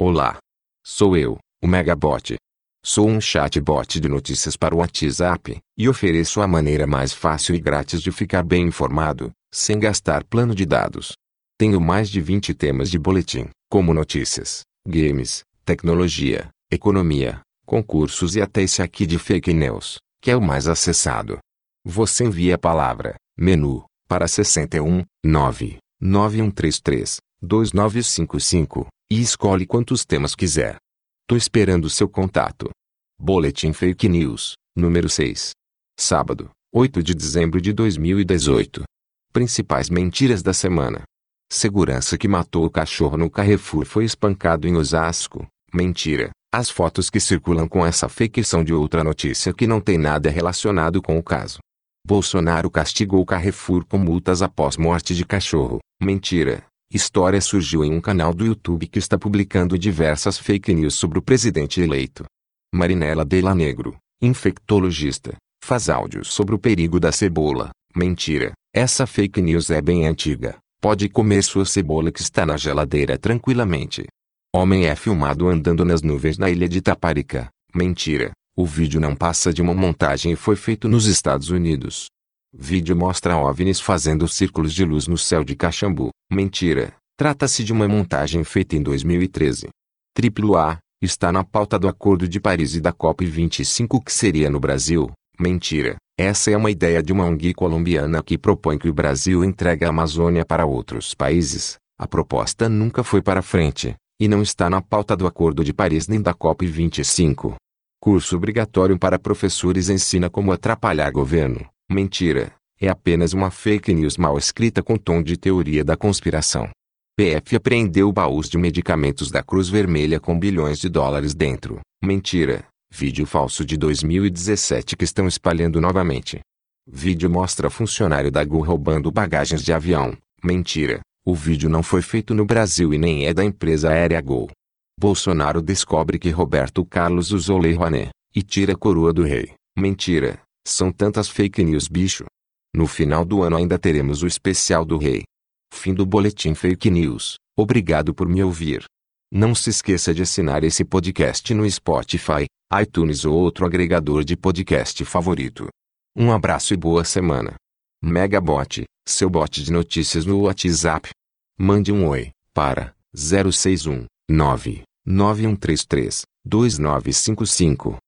Olá. Sou eu, o Megabot. Sou um chatbot de notícias para o WhatsApp, e ofereço a maneira mais fácil e grátis de ficar bem informado, sem gastar plano de dados. Tenho mais de 20 temas de boletim, como notícias, games, tecnologia, economia, concursos e até esse aqui de fake news, que é o mais acessado. Você envia a palavra menu para 61 9 9133 2955 e escolhe quantos temas quiser. Tô esperando seu contato. Boletim Fake News, número 6. Sábado, 8 de dezembro de 2018. Principais mentiras da semana. Segurança que matou o cachorro no Carrefour foi espancado em Osasco. Mentira. As fotos que circulam com essa fake são de outra notícia que não tem nada relacionado com o caso. Bolsonaro castigou o Carrefour com multas após morte de cachorro. Mentira. História surgiu em um canal do YouTube que está publicando diversas fake news sobre o presidente eleito. Marinela Della Negro, infectologista, faz áudios sobre o perigo da cebola. Mentira. Essa fake news é bem antiga. Pode comer sua cebola que está na geladeira tranquilamente. Homem é filmado andando nas nuvens na ilha de Taparica. Mentira. O vídeo não passa de uma montagem e foi feito nos Estados Unidos. Vídeo mostra OVNIs fazendo círculos de luz no céu de Caxambu. Mentira. Trata-se de uma montagem feita em 2013. Triplo A. Está na pauta do Acordo de Paris e da COP25 que seria no Brasil. Mentira. Essa é uma ideia de uma ONG colombiana que propõe que o Brasil entregue a Amazônia para outros países. A proposta nunca foi para frente, e não está na pauta do Acordo de Paris nem da COP25. Curso obrigatório para professores ensina como atrapalhar governo. Mentira. É apenas uma fake news mal escrita com tom de teoria da conspiração. PF apreendeu baús de medicamentos da Cruz Vermelha com bilhões de dólares dentro. Mentira. Vídeo falso de 2017 que estão espalhando novamente. Vídeo mostra funcionário da Gol roubando bagagens de avião. Mentira. O vídeo não foi feito no Brasil e nem é da empresa aérea Gol. Bolsonaro descobre que Roberto Carlos usou Lei Rouanet e tira a coroa do rei. Mentira. São tantas fake news bicho. No final do ano ainda teremos o especial do rei. Fim do boletim Fake News. Obrigado por me ouvir. Não se esqueça de assinar esse podcast no Spotify, iTunes ou outro agregador de podcast favorito. Um abraço e boa semana. Megabot, seu bot de notícias no WhatsApp. Mande um oi para 061 99133 2955.